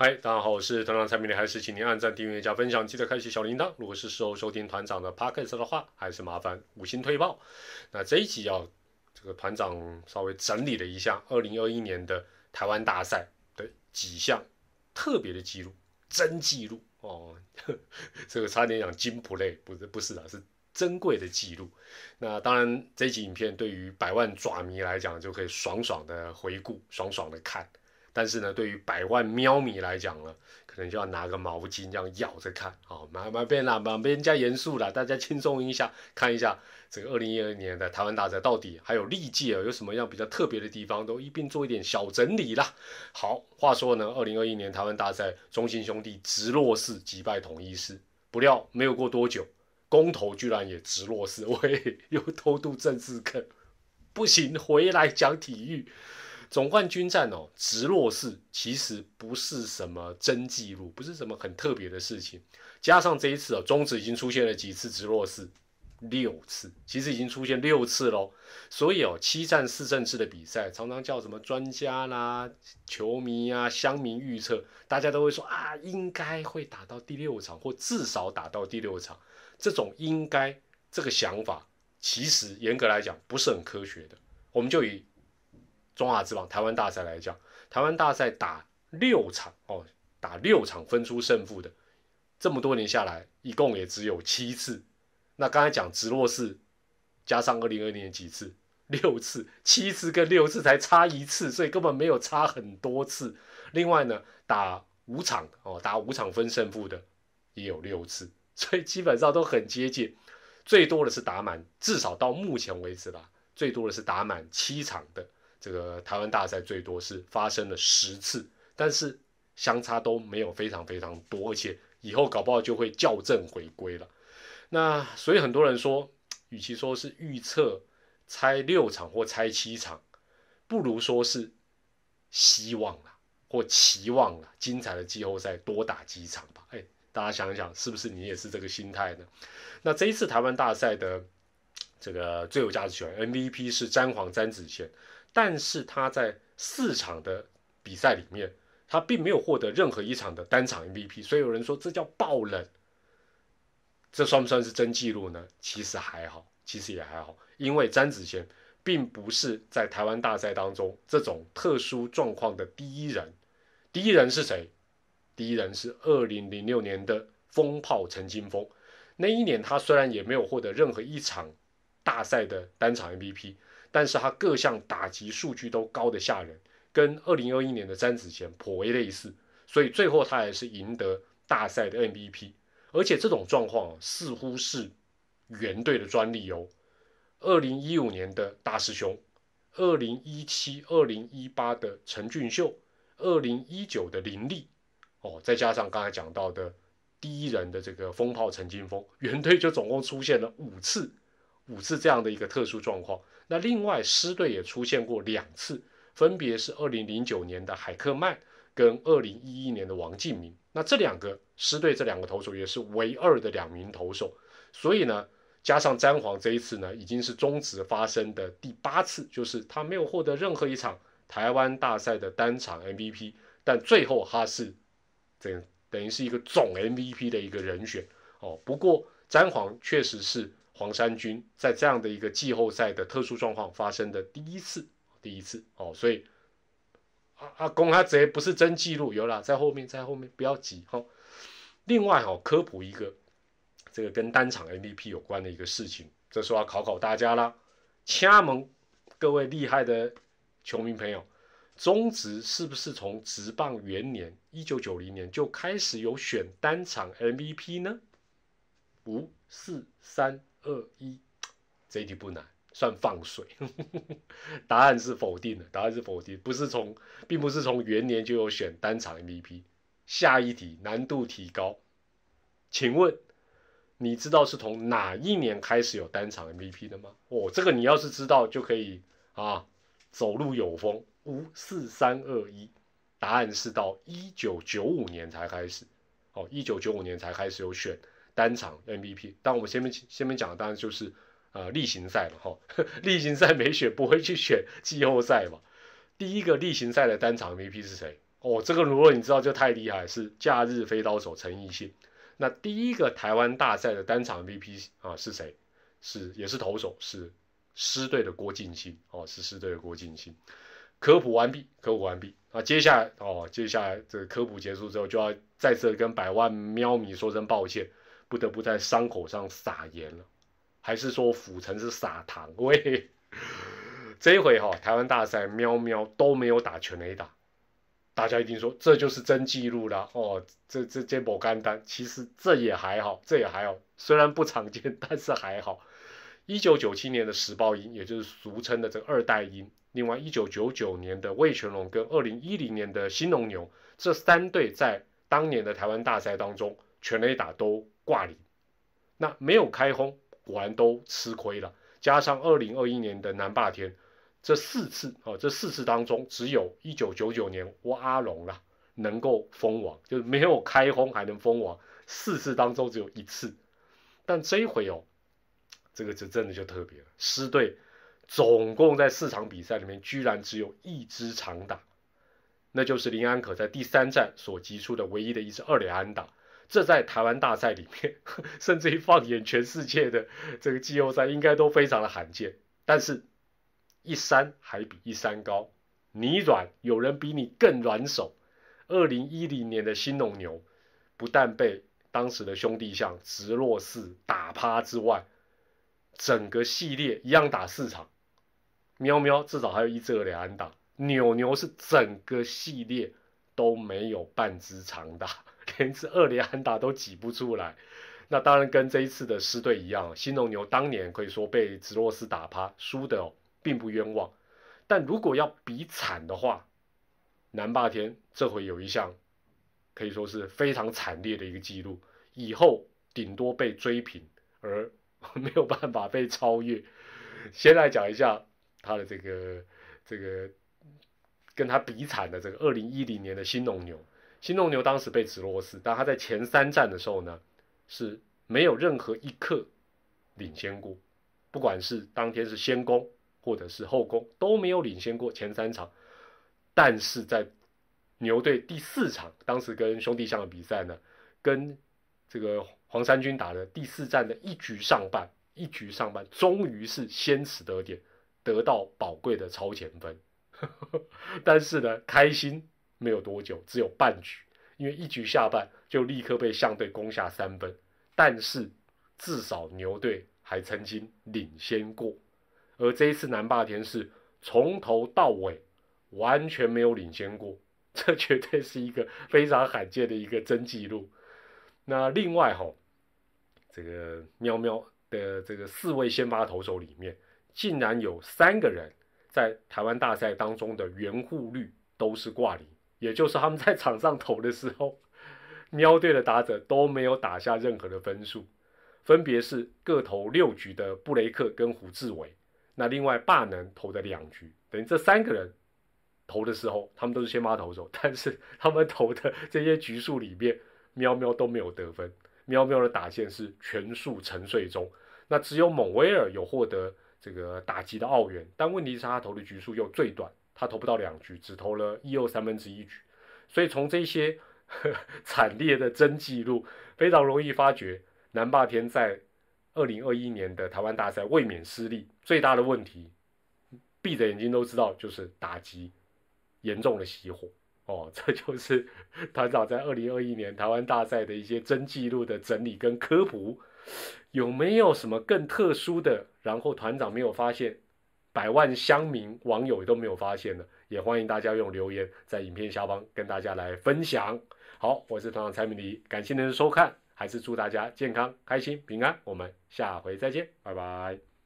嗨，大家好，我是团长蔡明，还是请您按赞、订阅、加分享，记得开启小铃铛。如果是时候收听团长的 podcast 的话，还是麻烦五星推报。那这一集要，这个团长稍微整理了一下二零二一年的台湾大赛的几项特别的记录，真记录哦。这个差点讲金普类，不是不是啊，是珍贵的记录。那当然，这集影片对于百万爪迷来讲，就可以爽爽的回顾，爽爽的看。但是呢，对于百万喵迷来讲呢，可能就要拿个毛巾这样咬着看，好，慢慢变啦，慢变加严肃了，大家轻松一下，看一下这个二零一二年的台湾大赛到底还有历届有什么样比较特别的地方，都一并做一点小整理啦。好，话说呢，二零二一年台湾大赛，中信兄弟直落四击败统一狮，不料没有过多久，公投居然也直落四，喂，又偷渡政治课，不行，回来讲体育。总冠军战哦，直落四其实不是什么真纪录，不是什么很特别的事情。加上这一次哦，中职已经出现了几次直落四，六次，其实已经出现六次喽。所以哦，七战四胜制的比赛，常常叫什么专家啦、球迷啊、乡民预测，大家都会说啊，应该会打到第六场，或至少打到第六场。这种应该这个想法，其实严格来讲不是很科学的。我们就以。中华之王台湾大赛来讲，台湾大赛打六场哦，打六场分出胜负的，这么多年下来，一共也只有七次。那刚才讲直落式，加上二零二年几次，六次，七次跟六次才差一次，所以根本没有差很多次。另外呢，打五场哦，打五场分胜负的也有六次，所以基本上都很接近。最多的是打满，至少到目前为止啦，最多的是打满七场的。这个台湾大赛最多是发生了十次，但是相差都没有非常非常多，而且以后搞不好就会校正回归了。那所以很多人说，与其说是预测猜六场或猜七场，不如说是希望了或期望了精彩的季后赛多打几场吧。哎，大家想一想，是不是你也是这个心态呢？那这一次台湾大赛的这个最有价值球员 MVP 是詹皇詹子贤。但是他在四场的比赛里面，他并没有获得任何一场的单场 MVP，所以有人说这叫爆冷，这算不算是真纪录呢？其实还好，其实也还好，因为詹子贤并不是在台湾大赛当中这种特殊状况的第一人，第一人是谁？第一人是二零零六年的风炮陈金峰，那一年他虽然也没有获得任何一场大赛的单场 MVP。但是他各项打击数据都高的吓人，跟二零二一年的詹子贤颇为类似，所以最后他还是赢得大赛的 MVP。而且这种状况似乎是原队的专利哦。二零一五年的大师兄，二零一七、二零一八的陈俊秀，二零一九的林立，哦，再加上刚才讲到的第一人的这个风炮陈金峰，原队就总共出现了五次。五次这样的一个特殊状况，那另外狮队也出现过两次，分别是二零零九年的海克曼跟二零一一年的王敬明。那这两个狮队这两个投手也是唯二的两名投手，所以呢，加上詹皇这一次呢，已经是终止发生的第八次，就是他没有获得任何一场台湾大赛的单场 MVP，但最后他是等等于是一个总 MVP 的一个人选哦。不过詹皇确实是。黄山军在这样的一个季后赛的特殊状况发生的第一次，第一次哦，所以阿阿公他这不是真记录，有啦，在后面，在后面不要急哈。另外哈，科普一个这个跟单场 MVP 有关的一个事情，这时候要考考大家啦。掐门各位厉害的球迷朋友，中职是不是从职棒元年一九九零年就开始有选单场 MVP 呢？五四三。二一，这一题不难，算放水。答案是否定的，答案是否定，不是从，并不是从元年就有选单场 MVP。下一题难度提高，请问你知道是从哪一年开始有单场 MVP 的吗？哦，这个你要是知道就可以啊，走路有风。五四三二一，答案是到一九九五年才开始。哦，一九九五年才开始有选。单场 MVP，但我们前面前面讲的当然就是呃例行赛了哈，例行赛没选不会去选季后赛嘛。第一个例行赛的单场 MVP 是谁？哦，这个如果你知道就太厉害，是假日飞刀手陈奕迅。那第一个台湾大赛的单场 MVP 啊是谁？是也是投手，是狮队的郭敬兴哦，是狮队的郭敬兴。科普完毕，科普完毕啊，接下来哦，接下来这个科普结束之后，就要再次跟百万喵迷说声抱歉，不得不在伤口上撒盐了，还是说府城是撒糖？喂，这一回哈，台湾大赛喵喵都没有打全垒打。大家一定说这就是真纪录了哦，这这这不干单，其实这也还好，这也还好，虽然不常见，但是还好。一九九七年的时报鹰，也就是俗称的这个二代鹰，另外一九九九年的魏全龙跟二零一零年的新农牛，这三队在当年的台湾大赛当中全垒打都挂零，那没有开轰，果然都吃亏了。加上二零二一年的南霸天。这四次哦，这四次当中，只有一九九九年挖阿龙了能够封王，就是没有开轰还能封王。四次当中只有一次，但这一回哦，这个就真的就特别了。狮队总共在四场比赛里面，居然只有一支长打，那就是林安可在第三战所击出的唯一的一支二连安打。这在台湾大赛里面，甚至于放眼全世界的这个季后赛，应该都非常的罕见。但是。一山还比一山高，你软有人比你更软手。二零一零年的新农牛，不但被当时的兄弟像直落四打趴之外，整个系列一样打四场，喵喵至少还有一支两安打，扭牛是整个系列都没有半支长打，连支二连安打都挤不出来。那当然跟这一次的狮队一样，新农牛当年可以说被直落斯打趴，输的。并不冤枉，但如果要比惨的话，南霸天这回有一项可以说是非常惨烈的一个记录，以后顶多被追平，而 没有办法被超越。先来讲一下他的这个这个跟他比惨的这个二零一零年的新农牛，新农牛当时被直落斯，但他在前三战的时候呢是没有任何一刻领先过，不管是当天是先攻。或者是后攻都没有领先过前三场，但是在牛队第四场，当时跟兄弟象的比赛呢，跟这个黄山军打的第四战的一局上半，一局上半终于是先持得点，得到宝贵的超前分。但是呢，开心没有多久，只有半局，因为一局下半就立刻被象队攻下三分。但是至少牛队还曾经领先过。而这一次南霸天是从头到尾完全没有领先过，这绝对是一个非常罕见的一个真纪录。那另外哈，这个喵喵的这个四位先发投手里面，竟然有三个人在台湾大赛当中的圆护率都是挂零，也就是他们在场上投的时候，喵队的打者都没有打下任何的分数，分别是各投六局的布雷克跟胡志伟。那另外霸能投的两局，等于这三个人投的时候，他们都是先发投手，但是他们投的这些局数里面，喵喵都没有得分，喵喵的打线是全数沉睡中。那只有蒙威尔有获得这个打击的奥援，但问题是他投的局数又最短，他投不到两局，只投了一又三分之一局。所以从这些 惨烈的真纪录，非常容易发觉南霸天在。二零二一年的台湾大赛卫冕失利，最大的问题，闭着眼睛都知道，就是打击严重的熄火哦。这就是 团长在二零二一年台湾大赛的一些真纪录的整理跟科普，有没有什么更特殊的？然后团长没有发现，百万乡民网友都没有发现的，也欢迎大家用留言在影片下方跟大家来分享。好，我是团长蔡明迪，感谢您的收看。还是祝大家健康、开心、平安。我们下回再见，拜拜。